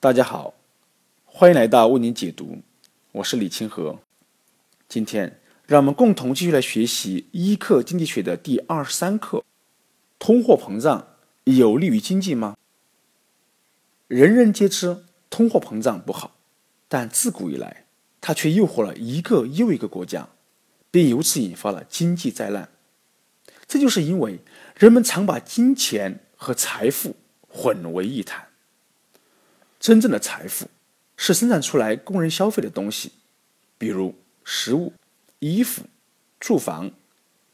大家好，欢迎来到为您解读，我是李清河。今天让我们共同继续来学习一课经济学的第二十三课：通货膨胀有利于经济吗？人人皆知通货膨胀不好，但自古以来，它却诱惑了一个又一个国家，并由此引发了经济灾难。这就是因为人们常把金钱和财富混为一谈。真正的财富是生产出来供人消费的东西，比如食物、衣服、住房、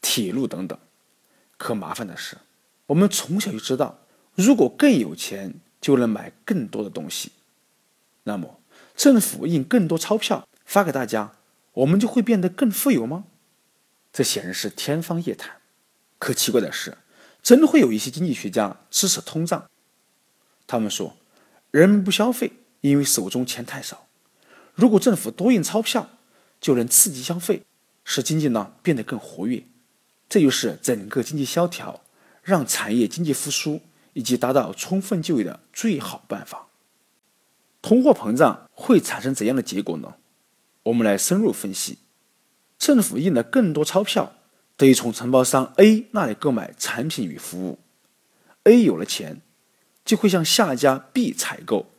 铁路等等。可麻烦的是，我们从小就知道，如果更有钱，就能买更多的东西。那么，政府印更多钞票发给大家，我们就会变得更富有吗？这显然是天方夜谭。可奇怪的是，真会有一些经济学家支持通胀。他们说。人们不消费，因为手中钱太少。如果政府多印钞票，就能刺激消费，使经济呢变得更活跃。这就是整个经济萧条、让产业经济复苏以及达到充分就业的最好办法。通货膨胀会产生怎样的结果呢？我们来深入分析。政府印了更多钞票，得以从承包商 A 那里购买产品与服务。A 有了钱。就会向下家 B 采购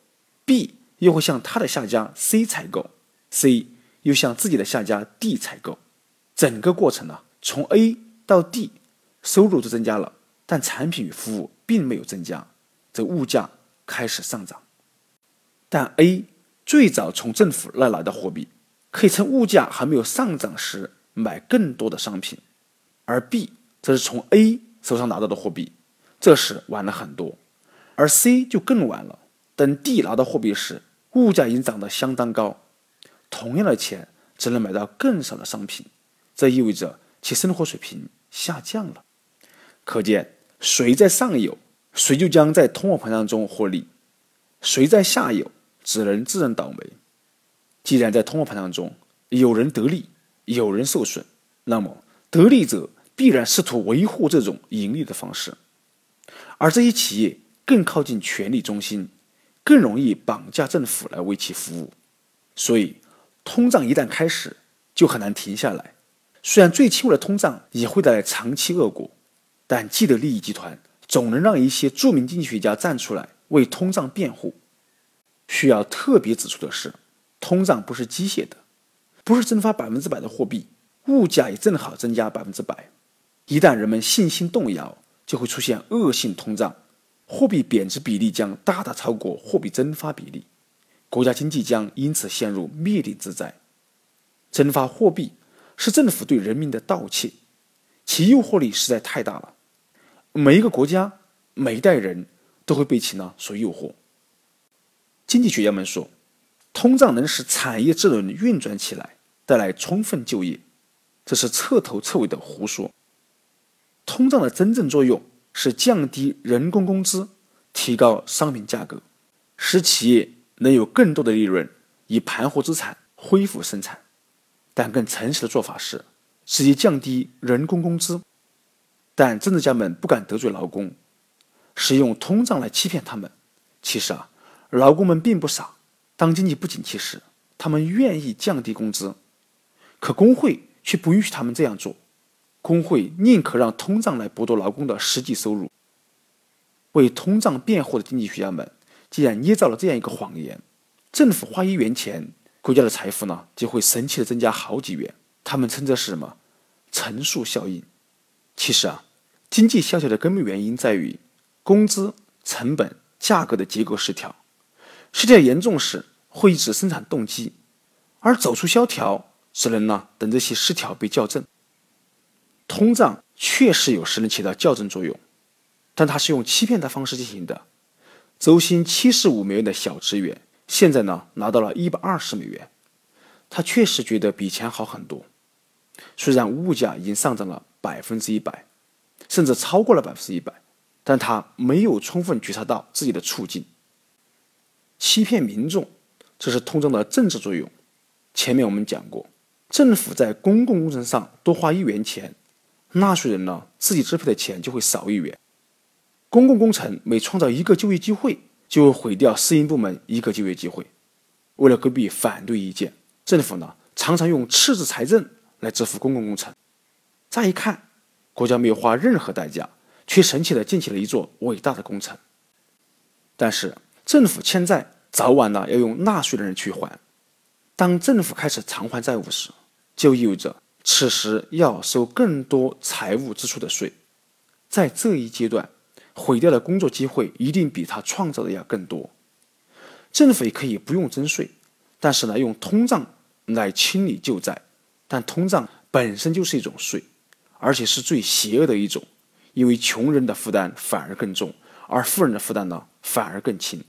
，B 又会向他的下家 C 采购，C 又向自己的下家 D 采购。整个过程呢，从 A 到 D，收入都增加了，但产品与服务并没有增加，这物价开始上涨。但 A 最早从政府那来的货币，可以趁物价还没有上涨时买更多的商品，而 B 则是从 A 手上拿到的货币，这时晚了很多。而 C 就更晚了，等 D 拿到货币时，物价已经涨得相当高，同样的钱只能买到更少的商品，这意味着其生活水平下降了。可见，谁在上游，谁就将在通货膨胀中获利；谁在下游，只能自认倒霉。既然在通货膨胀中有人得利，有人受损，那么得利者必然试图维护这种盈利的方式，而这些企业。更靠近权力中心，更容易绑架政府来为其服务，所以通胀一旦开始，就很难停下来。虽然最轻微的通胀也会带来长期恶果，但既得利益集团总能让一些著名经济学家站出来为通胀辩护。需要特别指出的是，通胀不是机械的，不是增发百分之百的货币，物价也正好增加百分之百。一旦人们信心动摇，就会出现恶性通胀。货币贬值比例将大大超过货币增发比例，国家经济将因此陷入灭顶之灾。增发货币是政府对人民的盗窃，其诱惑力实在太大了。每一个国家、每一代人都会被其呢所诱惑。经济学家们说，通胀能使产业之轮运转起来，带来充分就业，这是彻头彻尾的胡说。通胀的真正作用。是降低人工工资，提高商品价格，使企业能有更多的利润，以盘活资产，恢复生产。但更诚实的做法是直接降低人工工资。但政治家们不敢得罪劳工，使用通胀来欺骗他们。其实啊，劳工们并不傻。当经济不景气时，他们愿意降低工资，可工会却不允许他们这样做。工会宁可让通胀来剥夺劳工的实际收入。为通胀辩护的经济学家们，竟然捏造了这样一个谎言：政府花一元钱，国家的财富呢就会神奇的增加好几元。他们称这是什么？乘数效应。其实啊，经济萧条的根本原因在于工资、成本、价格的结构失调。失调严重时会抑制生产动机，而走出萧条只能呢等这些失调被校正。通胀确实有时能起到校正作用，但它是用欺骗的方式进行的。周薪七十五美元的小职员，现在呢拿到了一百二十美元，他确实觉得比以前好很多。虽然物价已经上涨了百分之一百，甚至超过了百分之一百，但他没有充分觉察到自己的处境。欺骗民众，这是通胀的政治作用。前面我们讲过，政府在公共工程上多花一元钱。纳税人呢，自己支配的钱就会少一元。公共工程每创造一个就业机会，就会毁掉私营部门一个就业机会。为了规避反对意见，政府呢常常用赤字财政来支付公共工程。乍一看，国家没有花任何代价，却神奇的建起了一座伟大的工程。但是，政府欠债早晚呢要用纳税人去还。当政府开始偿还债务时，就意味着此时要收更多财务支出的税。在这一阶段，毁掉的工作机会一定比他创造的要更多。政府也可以不用征税，但是呢，用通胀来清理旧债。但通胀本身就是一种税，而且是最邪恶的一种，因为穷人的负担反而更重，而富人的负担呢反而更轻。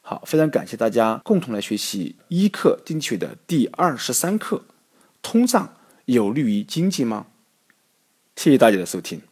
好，非常感谢大家共同来学习一课经济学的第二十三课：通胀有利于经济吗？谢谢大家的收听。